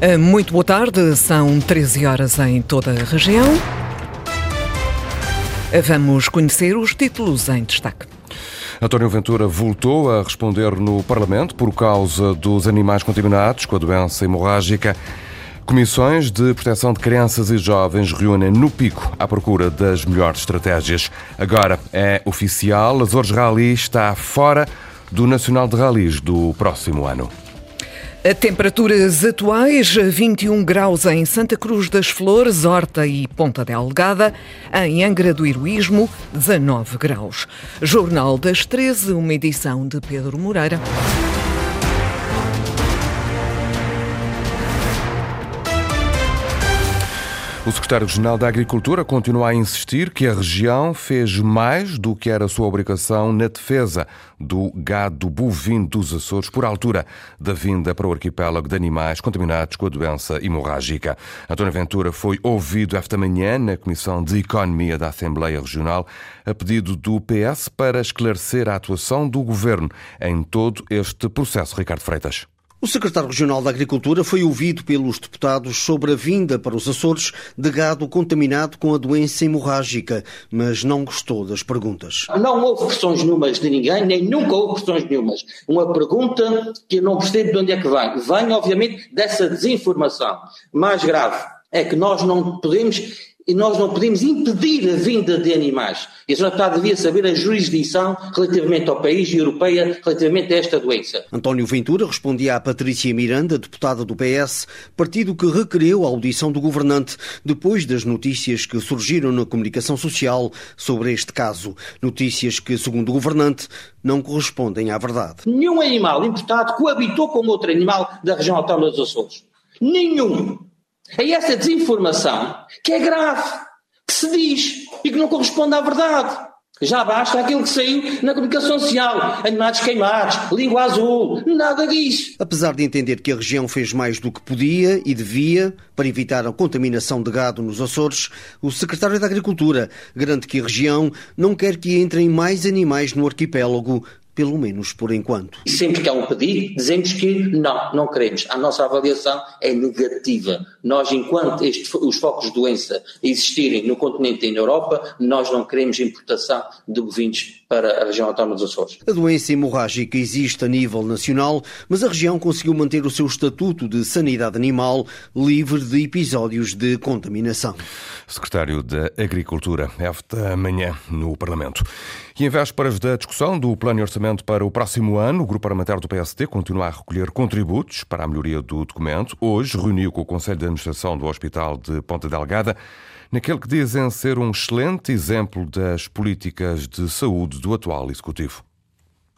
Eh, muito boa tarde, são 13 horas em toda a região. Eh, vamos conhecer os títulos em destaque. António Ventura voltou a responder no Parlamento por causa dos animais contaminados com a doença hemorrágica. Comissões de proteção de crianças e jovens reúnem no pico à procura das melhores estratégias. Agora é oficial, Azores Rally está fora do Nacional de Rallys do próximo ano. Temperaturas atuais: 21 graus em Santa Cruz das Flores, Horta e Ponta Delgada. Em Angra do Heroísmo, 19 graus. Jornal das 13, uma edição de Pedro Moreira. O secretário regional da Agricultura continua a insistir que a região fez mais do que era sua obrigação na defesa do gado bovino dos Açores por altura da vinda para o arquipélago de animais contaminados com a doença hemorrágica. António Ventura foi ouvido esta manhã na Comissão de Economia da Assembleia Regional a pedido do PS para esclarecer a atuação do governo em todo este processo. Ricardo Freitas. O secretário regional da Agricultura foi ouvido pelos deputados sobre a vinda para os Açores de gado contaminado com a doença hemorrágica, mas não gostou das perguntas. Não houve questões nenhumas de ninguém, nem nunca houve questões nenhumas. Uma pergunta que eu não percebo de onde é que vem. Vem, obviamente, dessa desinformação. Mais grave é que nós não podemos e nós não podemos impedir a vinda de animais. E a Sra. Deputada devia saber a jurisdição relativamente ao país e europeia relativamente a esta doença. António Ventura respondia à Patrícia Miranda, deputada do PS, partido que requereu a audição do governante depois das notícias que surgiram na comunicação social sobre este caso. Notícias que, segundo o governante, não correspondem à verdade. Nenhum animal importado coabitou com outro animal da região autónoma dos Açores. Nenhum. É essa desinformação que é grave, que se diz e que não corresponde à verdade. Já basta aquilo que saiu na comunicação social, animais queimados, língua azul, nada disso. Apesar de entender que a região fez mais do que podia e devia para evitar a contaminação de gado nos Açores, o secretário da Agricultura garante que a região não quer que entrem mais animais no arquipélago pelo menos por enquanto. E sempre que há um pedido, dizemos que não, não queremos. A nossa avaliação é negativa. Nós, enquanto este, os focos de doença existirem no continente e na Europa, nós não queremos importação de bovinos para a região autónoma dos Açores. A doença hemorrágica existe a nível nacional, mas a região conseguiu manter o seu estatuto de sanidade animal livre de episódios de contaminação. Secretário da Agricultura, esta manhã no Parlamento. E em vésperas da discussão do plano de orçamento para o próximo ano, o Grupo Parlamentar do PSD continua a recolher contributos para a melhoria do documento. Hoje reuniu com o Conselho de Administração do Hospital de Ponta Delgada, naquele que dizem ser um excelente exemplo das políticas de saúde do atual Executivo.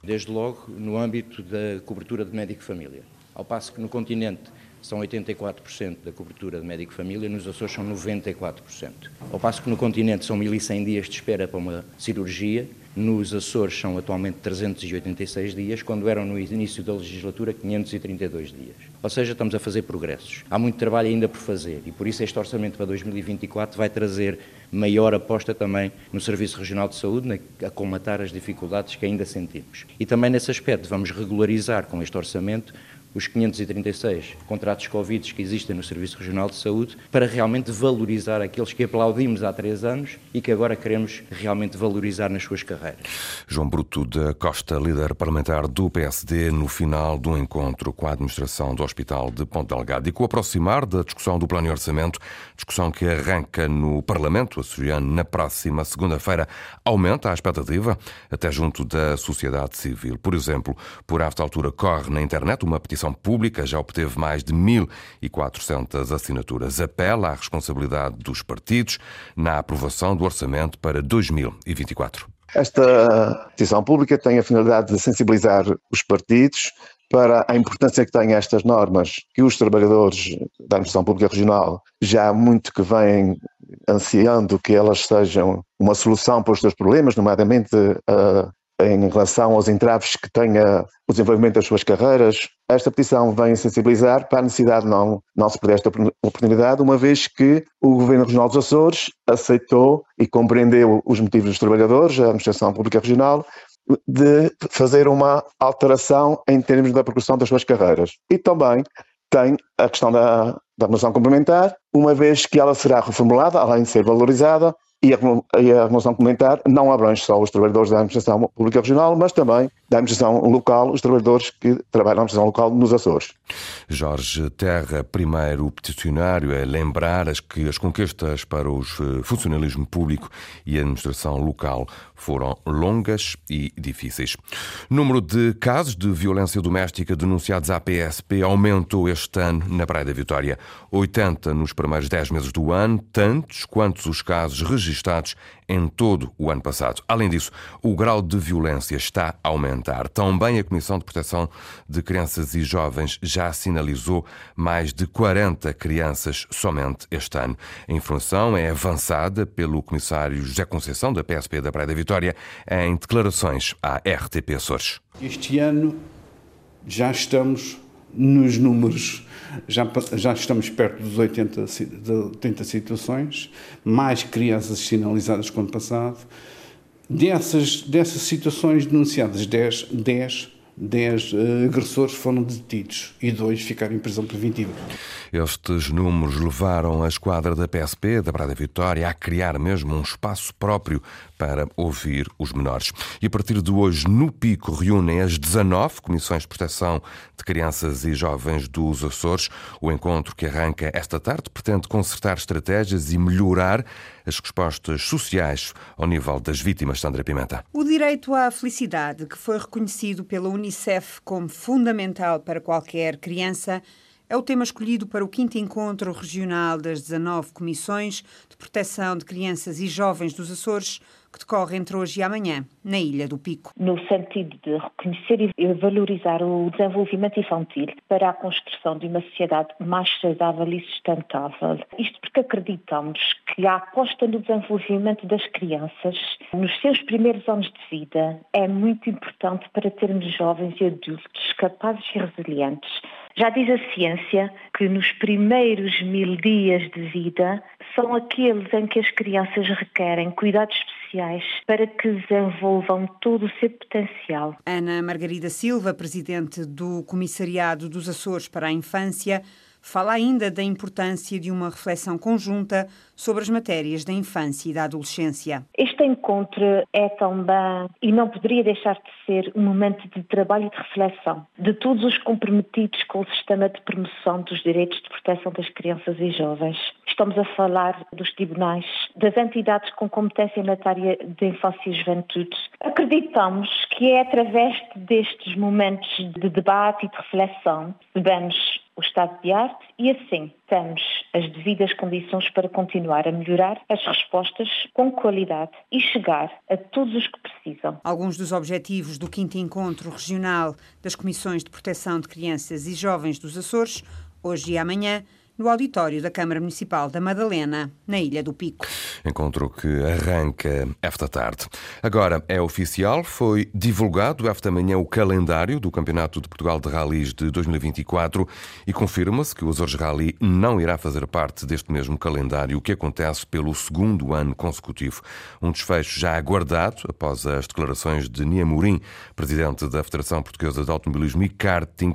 Desde logo no âmbito da cobertura de médico-família. Ao passo que no continente são 84% da cobertura de médico-família, nos Açores são 94%. Ao passo que no continente são 1.100 dias de espera para uma cirurgia, nos Açores são atualmente 386 dias, quando eram no início da legislatura 532 dias. Ou seja, estamos a fazer progressos. Há muito trabalho ainda por fazer e por isso este orçamento para 2024 vai trazer maior aposta também no Serviço Regional de Saúde, a comatar as dificuldades que ainda sentimos. E também nesse aspecto vamos regularizar com este orçamento os 536 contratos Covid que existem no Serviço Regional de Saúde para realmente valorizar aqueles que aplaudimos há três anos e que agora queremos realmente valorizar nas suas carreiras. João Bruto da Costa, líder parlamentar do PSD, no final do encontro com a administração do Hospital de Ponte Delgado e com o aproximar da discussão do Plano de Orçamento, discussão que arranca no Parlamento açoriano na próxima segunda-feira, aumenta a expectativa até junto da sociedade civil. Por exemplo, por esta altura corre na internet uma petição pública já obteve mais de 1.400 assinaturas. Apela à responsabilidade dos partidos na aprovação do orçamento para 2024. Esta petição pública tem a finalidade de sensibilizar os partidos para a importância que têm estas normas, que os trabalhadores da administração pública regional já há muito que vêm ansiando que elas sejam uma solução para os seus problemas, nomeadamente a em relação aos entraves que tenha o desenvolvimento das suas carreiras. Esta petição vem sensibilizar para a necessidade de não, não se perder esta oportunidade, uma vez que o Governo Regional dos Açores aceitou e compreendeu os motivos dos trabalhadores, a Administração Pública Regional, de fazer uma alteração em termos da progressão das suas carreiras. E também tem a questão da, da remuneração complementar, uma vez que ela será reformulada, além de ser valorizada, e a, e a complementar não abrange só os trabalhadores da administração pública regional, mas também da administração local, os trabalhadores que trabalham na administração local nos Açores. Jorge Terra, primeiro peticionário, é lembrar as que as conquistas para o eh, funcionalismo público e a administração local foram longas e difíceis. Número de casos de violência doméstica denunciados à PSP aumentou este ano na Praia da Vitória. 80 nos primeiros 10 meses do ano, tantos quantos os casos registados em todo o ano passado. Além disso, o grau de violência está a Também a Comissão de Proteção de Crianças e Jovens já sinalizou mais de 40 crianças somente este ano. A informação é avançada pelo Comissário José Conceição, da PSP da Praia da Vitória, em declarações à RTP Açores. Este ano já estamos nos números já, já estamos perto dos 80, de 80 situações, mais crianças sinalizadas que ano passado. Dessas, dessas situações denunciadas, 10, 10 10 uh, agressores foram detidos e dois ficaram em prisão preventiva. Estes números levaram a esquadra da PSP, da Praia Vitória, a criar mesmo um espaço próprio para ouvir os menores. E a partir de hoje, no Pico, reúnem as 19 comissões de proteção de crianças e jovens dos Açores. O encontro que arranca esta tarde pretende consertar estratégias e melhorar as respostas sociais ao nível das vítimas, Sandra Pimenta. O direito à felicidade, que foi reconhecido pela Unicef como fundamental para qualquer criança, é o tema escolhido para o quinto encontro regional das 19 comissões de proteção de crianças e jovens dos Açores, que decorre entre hoje e amanhã, na Ilha do Pico. No sentido de reconhecer e valorizar o desenvolvimento infantil para a construção de uma sociedade mais saudável e sustentável. Isto porque acreditamos que a aposta no desenvolvimento das crianças nos seus primeiros anos de vida é muito importante para termos jovens e adultos capazes e resilientes já diz a ciência que nos primeiros mil dias de vida são aqueles em que as crianças requerem cuidados especiais para que desenvolvam todo o seu potencial. Ana Margarida Silva, presidente do Comissariado dos Açores para a Infância, fala ainda da importância de uma reflexão conjunta sobre as matérias da infância e da adolescência. Este encontro é também, e não poderia deixar de ser, um momento de trabalho e de reflexão de todos os comprometidos com o sistema de promoção dos direitos de proteção das crianças e jovens. Estamos a falar dos tribunais, das entidades com competência na área de infância e juventude. Acreditamos que é através destes momentos de debate e de reflexão que devemos o estado de arte e assim temos as devidas condições para continuar a melhorar as respostas com qualidade e chegar a todos os que precisam. Alguns dos objetivos do quinto encontro regional das Comissões de Proteção de Crianças e Jovens dos Açores, hoje e amanhã, no auditório da Câmara Municipal da Madalena, na Ilha do Pico. Encontro que arranca esta tarde. Agora é oficial, foi divulgado esta manhã o calendário do Campeonato de Portugal de Rallys de 2024 e confirma-se que o Azores Rally não irá fazer parte deste mesmo calendário, o que acontece pelo segundo ano consecutivo. Um desfecho já aguardado após as declarações de Nia Mourim, presidente da Federação Portuguesa de Automobilismo e Karting,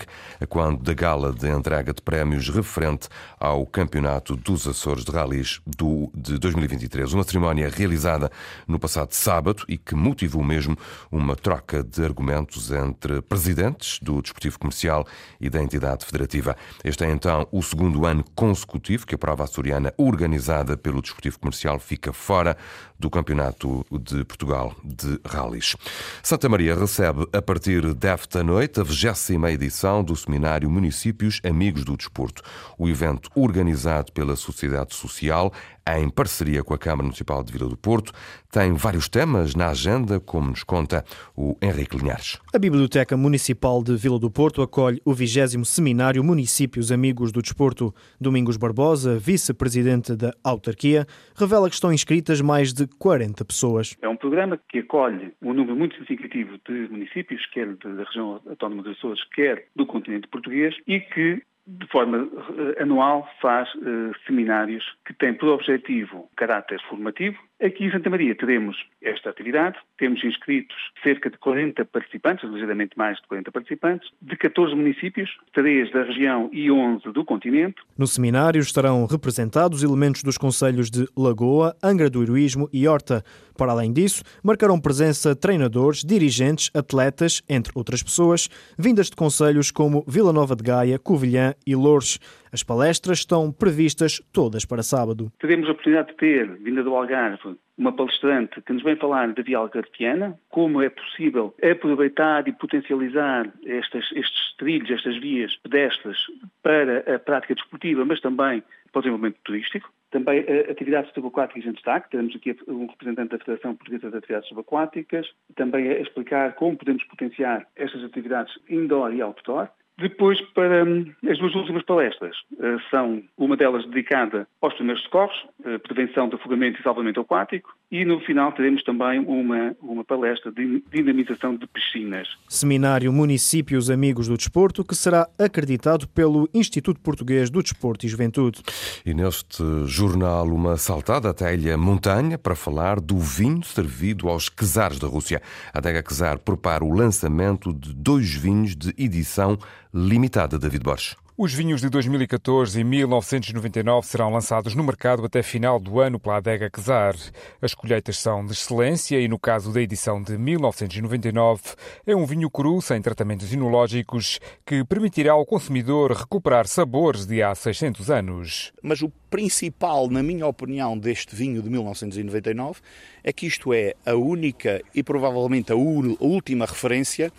quando da gala de entrega de prémios referente ao Campeonato dos Açores de Rallys do, de 2023. Uma cerimónia realizada no passado sábado e que motivou mesmo uma troca de argumentos entre presidentes do Desportivo Comercial e da entidade federativa. Este é então o segundo ano consecutivo que a prova açoriana organizada pelo Desportivo Comercial fica fora do Campeonato de Portugal de Rallys. Santa Maria recebe a partir desta noite a 20 edição do seminário Municípios Amigos do Desporto. O evento organizado pela Sociedade Social em parceria com a Câmara Municipal de Vila do Porto, tem vários temas na agenda, como nos conta o Henrique Linhares. A Biblioteca Municipal de Vila do Porto acolhe o 20 Seminário Municípios Amigos do Desporto. Domingos Barbosa, vice-presidente da autarquia, revela que estão inscritas mais de 40 pessoas. É um programa que acolhe um número muito significativo de municípios, quer da região autónoma dos Açores, quer do continente português, e que de forma eh, anual faz uh, seminários que têm por objetivo caráter formativo, Aqui em Santa Maria teremos esta atividade, temos inscritos cerca de 40 participantes, ligeiramente mais de 40 participantes, de 14 municípios, 3 da região e 11 do continente. No seminário estarão representados elementos dos conselhos de Lagoa, Angra do Heroísmo e Horta. Para além disso, marcarão presença treinadores, dirigentes, atletas, entre outras pessoas, vindas de conselhos como Vila Nova de Gaia, Covilhã e Lourdes. As palestras estão previstas todas para sábado. Teremos a oportunidade de ter, vinda do Algarve, uma palestrante que nos vem falar da via algarviana, como é possível aproveitar e potencializar estas, estes trilhos, estas vias pedestres para a prática desportiva, mas também para o desenvolvimento turístico. Também uh, atividades subaquáticas em destaque. Temos aqui um representante da Federação Portuguesa de Atividades Subaquáticas. Também a explicar como podemos potenciar estas atividades indoor e outdoor. Depois, para hum, as duas últimas palestras, uh, são uma delas dedicada aos primeiros socorros, uh, prevenção de afogamento e salvamento aquático, e no final teremos também uma, uma palestra de dinamização de piscinas. Seminário Municípios Amigos do Desporto, que será acreditado pelo Instituto Português do Desporto e Juventude. E neste jornal, uma saltada até a ilha Montanha para falar do vinho servido aos quesares da Rússia. A Adega Quesar prepara o lançamento de dois vinhos de edição limitada, David Borges. Os vinhos de 2014 e 1999 serão lançados no mercado até final do ano pela adega Quesar. As colheitas são de excelência e, no caso da edição de 1999, é um vinho cru sem tratamentos inológicos que permitirá ao consumidor recuperar sabores de há 600 anos. Mas o principal, na minha opinião, deste vinho de 1999 é que isto é a única e provavelmente a última referência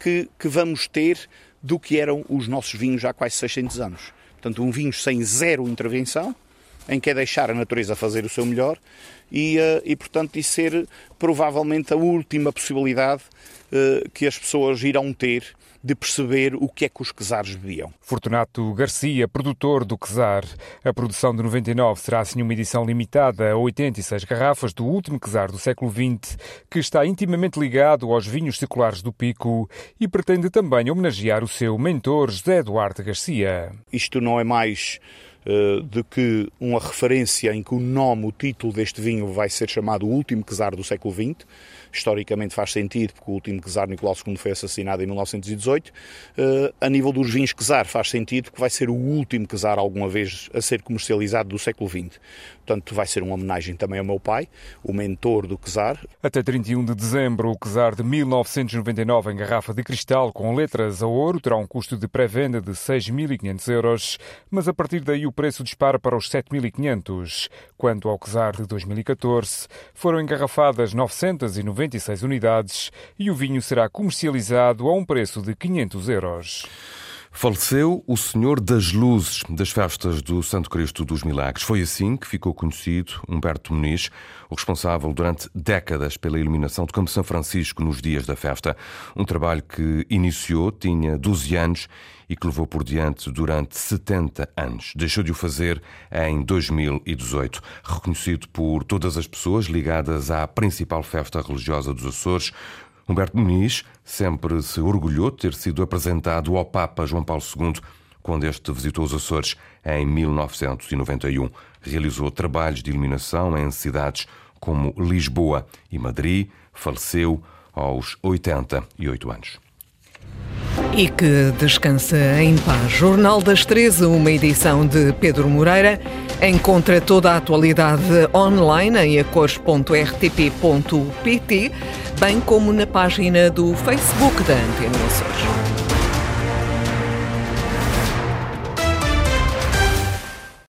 que, que vamos ter do que eram os nossos vinhos há quase 600 anos. Portanto, um vinho sem zero intervenção, em que é deixar a natureza fazer o seu melhor e, uh, e portanto, isso ser provavelmente a última possibilidade uh, que as pessoas irão ter de perceber o que é que os quesares bebiam. Fortunato Garcia, produtor do quesar. A produção de 99 será assim uma edição limitada a 86 garrafas do último quesar do século XX, que está intimamente ligado aos vinhos seculares do Pico e pretende também homenagear o seu mentor José Eduardo Garcia. Isto não é mais de que uma referência em que o nome, o título deste vinho vai ser chamado o último quesar do século XX, historicamente faz sentido, porque o último czar Nicolau II foi assassinado em 1918. Eh, a nível dos vinhos czar faz sentido, porque vai ser o último czar alguma vez a ser comercializado do século XX. Portanto, vai ser uma homenagem também ao meu pai, o mentor do czar. Até 31 de dezembro, o czar de 1999 em garrafa de cristal com letras a ouro terá um custo de pré-venda de 6.500 euros, mas a partir daí o preço dispara para os 7.500. Quanto ao czar de 2014, foram engarrafadas 990 96 unidades e o vinho será comercializado a um preço de 500 euros. Faleceu o Senhor das Luzes das festas do Santo Cristo dos Milagres. Foi assim que ficou conhecido Humberto Muniz, o responsável durante décadas pela iluminação do Campo São Francisco nos dias da festa. Um trabalho que iniciou, tinha 12 anos e que levou por diante durante 70 anos. Deixou de o fazer em 2018. Reconhecido por todas as pessoas ligadas à principal festa religiosa dos Açores, Humberto Muniz sempre se orgulhou de ter sido apresentado ao Papa João Paulo II quando este visitou os Açores em 1991. Realizou trabalhos de iluminação em cidades como Lisboa e Madrid. Faleceu aos 88 anos. E que descansa em paz. Jornal das 13, uma edição de Pedro Moreira. Encontra toda a atualidade online em acores.rtp.pt, bem como na página do Facebook da Antena Açores.